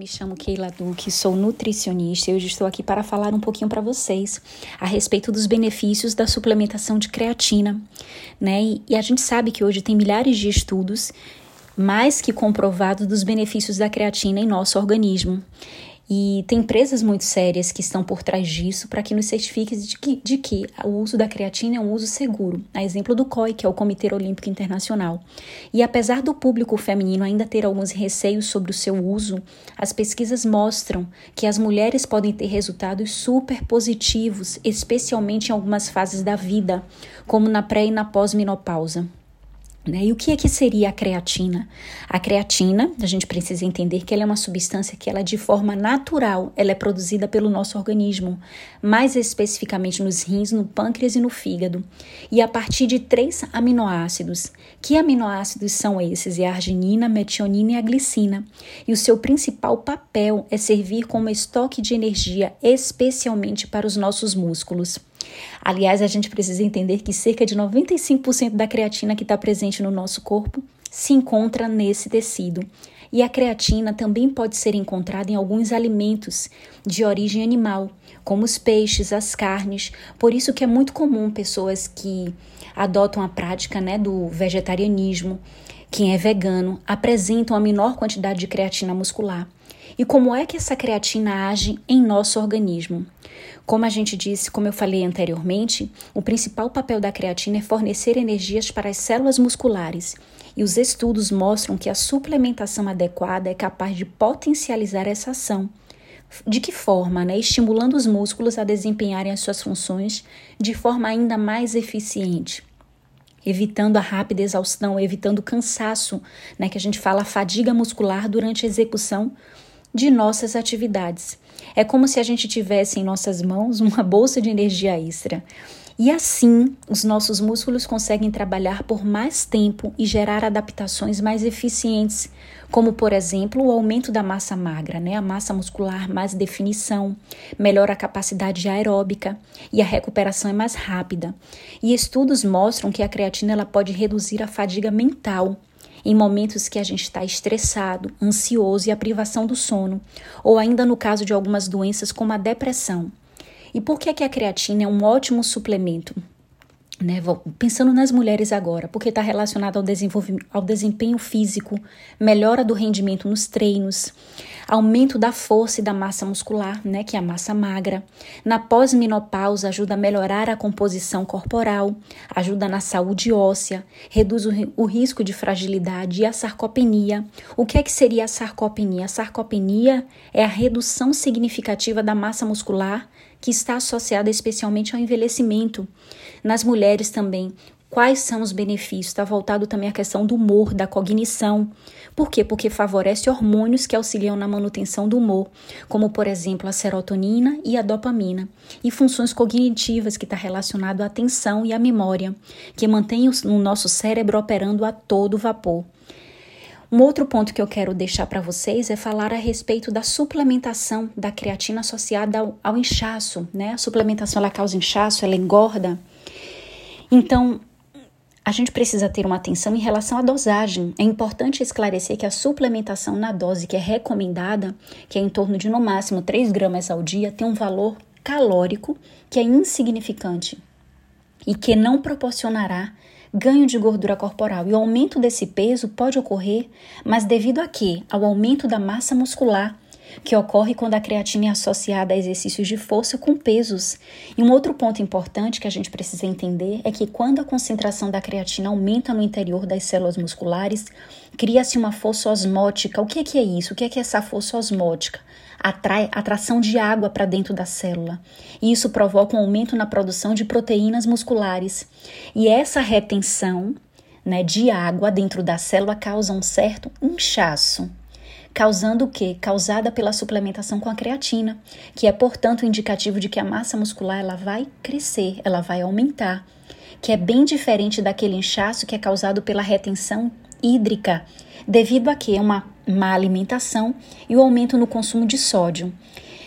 me chamo Keila Duque, sou nutricionista e hoje estou aqui para falar um pouquinho para vocês a respeito dos benefícios da suplementação de creatina, né? E, e a gente sabe que hoje tem milhares de estudos mais que comprovados dos benefícios da creatina em nosso organismo. E tem empresas muito sérias que estão por trás disso para que nos certifique de que, de que o uso da creatina é um uso seguro, a exemplo do COI, que é o Comitê Olímpico Internacional. E apesar do público feminino ainda ter alguns receios sobre o seu uso, as pesquisas mostram que as mulheres podem ter resultados super positivos, especialmente em algumas fases da vida, como na pré e na pós-menopausa. Né? E o que é que seria a creatina? A creatina, a gente precisa entender que ela é uma substância que ela de forma natural, ela é produzida pelo nosso organismo, mais especificamente nos rins, no pâncreas e no fígado, e a partir de três aminoácidos. Que aminoácidos são esses? É a arginina, metionina e a glicina. E o seu principal papel é servir como estoque de energia, especialmente para os nossos músculos. Aliás, a gente precisa entender que cerca de 95% da creatina que está presente no nosso corpo se encontra nesse tecido. E a creatina também pode ser encontrada em alguns alimentos de origem animal, como os peixes, as carnes. Por isso que é muito comum pessoas que adotam a prática né, do vegetarianismo, quem é vegano, apresentam a menor quantidade de creatina muscular. E como é que essa creatina age em nosso organismo? Como a gente disse, como eu falei anteriormente, o principal papel da creatina é fornecer energias para as células musculares. E os estudos mostram que a suplementação adequada é capaz de potencializar essa ação. De que forma? Né? Estimulando os músculos a desempenharem as suas funções de forma ainda mais eficiente evitando a rápida exaustão, evitando o cansaço, né, que a gente fala fadiga muscular durante a execução de nossas atividades. É como se a gente tivesse em nossas mãos uma bolsa de energia extra. E assim, os nossos músculos conseguem trabalhar por mais tempo e gerar adaptações mais eficientes, como por exemplo o aumento da massa magra, né? A massa muscular mais definição, melhora a capacidade aeróbica e a recuperação é mais rápida. E estudos mostram que a creatina ela pode reduzir a fadiga mental, em momentos que a gente está estressado, ansioso e a privação do sono, ou ainda no caso de algumas doenças como a depressão. E por que, que a creatina é um ótimo suplemento? Né, pensando nas mulheres agora, porque está relacionado ao, ao desempenho físico, melhora do rendimento nos treinos, aumento da força e da massa muscular, né, que é a massa magra. Na pós-menopausa ajuda a melhorar a composição corporal, ajuda na saúde óssea, reduz o, o risco de fragilidade e a sarcopenia. O que é que seria a sarcopenia? A sarcopenia é a redução significativa da massa muscular que está associada especialmente ao envelhecimento. Nas mulheres também, Quais são os benefícios? Está voltado também à questão do humor, da cognição. Por quê? Porque favorece hormônios que auxiliam na manutenção do humor, como por exemplo a serotonina e a dopamina, e funções cognitivas que está relacionado à atenção e à memória, que mantém o nosso cérebro operando a todo vapor. Um outro ponto que eu quero deixar para vocês é falar a respeito da suplementação da creatina associada ao, ao inchaço, né? A suplementação ela causa inchaço, ela engorda. Então, a gente precisa ter uma atenção em relação à dosagem. É importante esclarecer que a suplementação na dose que é recomendada, que é em torno de no máximo 3 gramas ao dia, tem um valor calórico que é insignificante e que não proporcionará ganho de gordura corporal. E o aumento desse peso pode ocorrer, mas devido a quê? Ao aumento da massa muscular que ocorre quando a creatina é associada a exercícios de força com pesos. E um outro ponto importante que a gente precisa entender é que quando a concentração da creatina aumenta no interior das células musculares, cria-se uma força osmótica. O que é, que é isso? O que é, que é essa força osmótica? Atrai atração de água para dentro da célula. E isso provoca um aumento na produção de proteínas musculares. E essa retenção né, de água dentro da célula causa um certo inchaço causando o quê? Causada pela suplementação com a creatina, que é, portanto, indicativo de que a massa muscular ela vai crescer, ela vai aumentar, que é bem diferente daquele inchaço que é causado pela retenção hídrica, devido a que uma má alimentação e o aumento no consumo de sódio.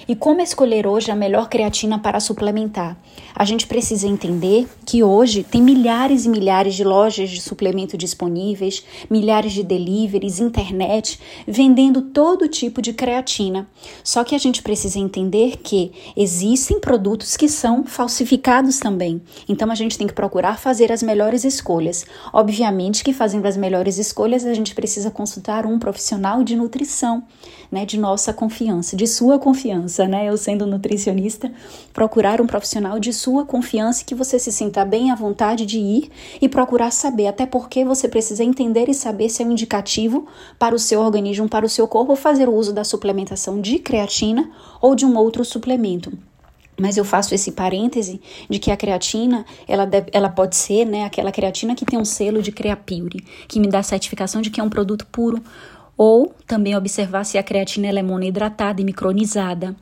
E como escolher hoje a melhor creatina para suplementar? A gente precisa entender que hoje tem milhares e milhares de lojas de suplemento disponíveis, milhares de deliveries, internet, vendendo todo tipo de creatina. Só que a gente precisa entender que existem produtos que são falsificados também. Então a gente tem que procurar fazer as melhores escolhas. Obviamente que fazendo as melhores escolhas a gente precisa consultar um profissional de nutrição, né, de nossa confiança, de sua confiança, né? Eu sendo nutricionista, procurar um profissional de sua confiança que você se sinta bem à vontade de ir e procurar saber, até porque você precisa entender e saber se é um indicativo para o seu organismo, para o seu corpo fazer o uso da suplementação de creatina ou de um outro suplemento. Mas eu faço esse parêntese de que a creatina, ela, deve, ela pode ser né, aquela creatina que tem um selo de Creapure, que me dá certificação de que é um produto puro, ou também observar se a creatina é monoidratada e micronizada.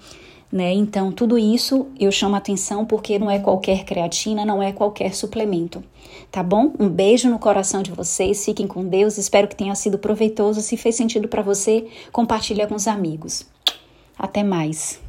Né? Então, tudo isso eu chamo atenção porque não é qualquer creatina, não é qualquer suplemento. Tá bom? Um beijo no coração de vocês, fiquem com Deus, espero que tenha sido proveitoso. Se fez sentido para você, compartilha com os amigos. Até mais.